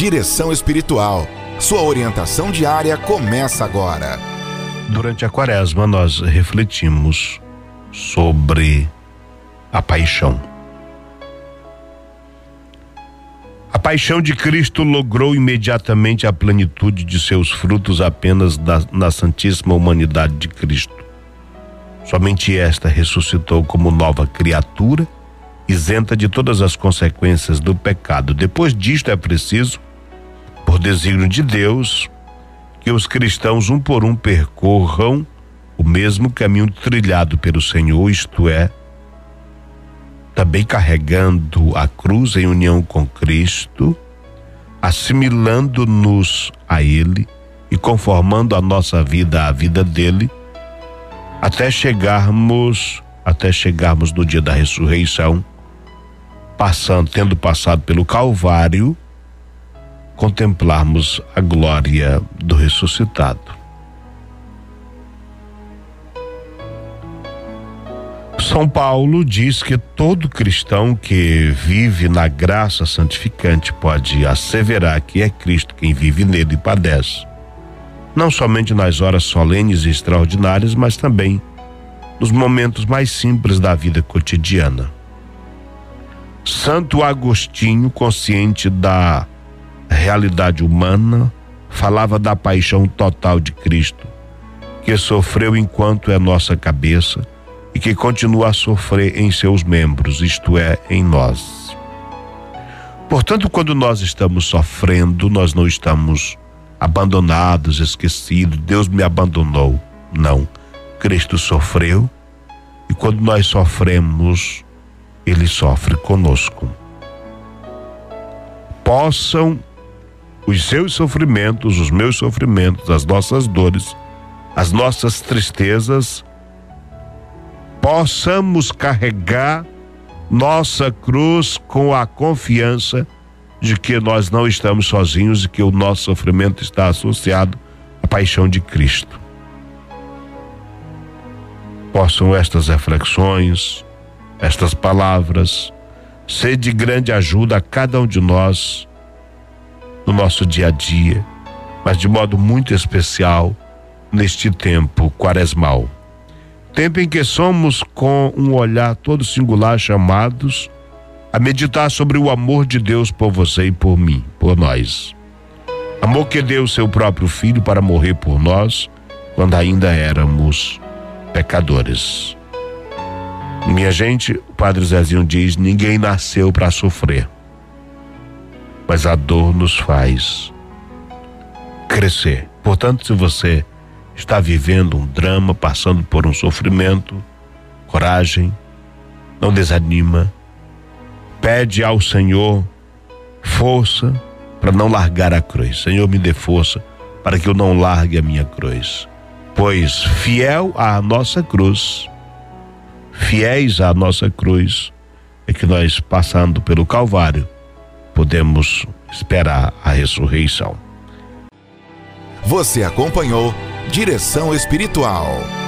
Direção Espiritual. Sua orientação diária começa agora. Durante a quaresma, nós refletimos sobre a paixão. A paixão de Cristo logrou imediatamente a plenitude de seus frutos apenas na, Santíssima Humanidade de Cristo. Somente esta ressuscitou como nova criatura, isenta de todas as consequências do pecado. Depois disto é preciso por desígnio de Deus, que os cristãos um por um percorram o mesmo caminho trilhado pelo Senhor, isto é, também carregando a cruz em união com Cristo, assimilando-nos a Ele e conformando a nossa vida à vida dele, até chegarmos, até chegarmos no dia da ressurreição, passando, tendo passado pelo Calvário, contemplarmos a glória do ressuscitado. São Paulo diz que todo cristão que vive na graça santificante pode asseverar que é Cristo quem vive nele e padece. Não somente nas horas solenes e extraordinárias, mas também nos momentos mais simples da vida cotidiana. Santo Agostinho, consciente da realidade humana, falava da paixão total de Cristo, que sofreu enquanto é nossa cabeça e que continua a sofrer em seus membros, isto é, em nós. Portanto, quando nós estamos sofrendo, nós não estamos abandonados, esquecidos, Deus me abandonou. Não. Cristo sofreu e quando nós sofremos, Ele sofre conosco. Possam os seus sofrimentos, os meus sofrimentos, as nossas dores, as nossas tristezas, possamos carregar nossa cruz com a confiança de que nós não estamos sozinhos e que o nosso sofrimento está associado à paixão de Cristo. Possam estas reflexões, estas palavras, ser de grande ajuda a cada um de nós no nosso dia a dia, mas de modo muito especial neste tempo quaresmal. Tempo em que somos, com um olhar todo singular, chamados a meditar sobre o amor de Deus por você e por mim, por nós. Amor que deu seu próprio filho para morrer por nós quando ainda éramos pecadores. Minha gente, o Padre Zezinho diz: ninguém nasceu para sofrer mas a dor nos faz crescer. Portanto, se você está vivendo um drama, passando por um sofrimento, coragem, não desanima, pede ao Senhor força para não largar a cruz. Senhor, me dê força para que eu não largue a minha cruz. Pois fiel à nossa cruz, fiéis à nossa cruz, é que nós passando pelo Calvário, podemos esperar a ressurreição. Você acompanhou Direção Espiritual.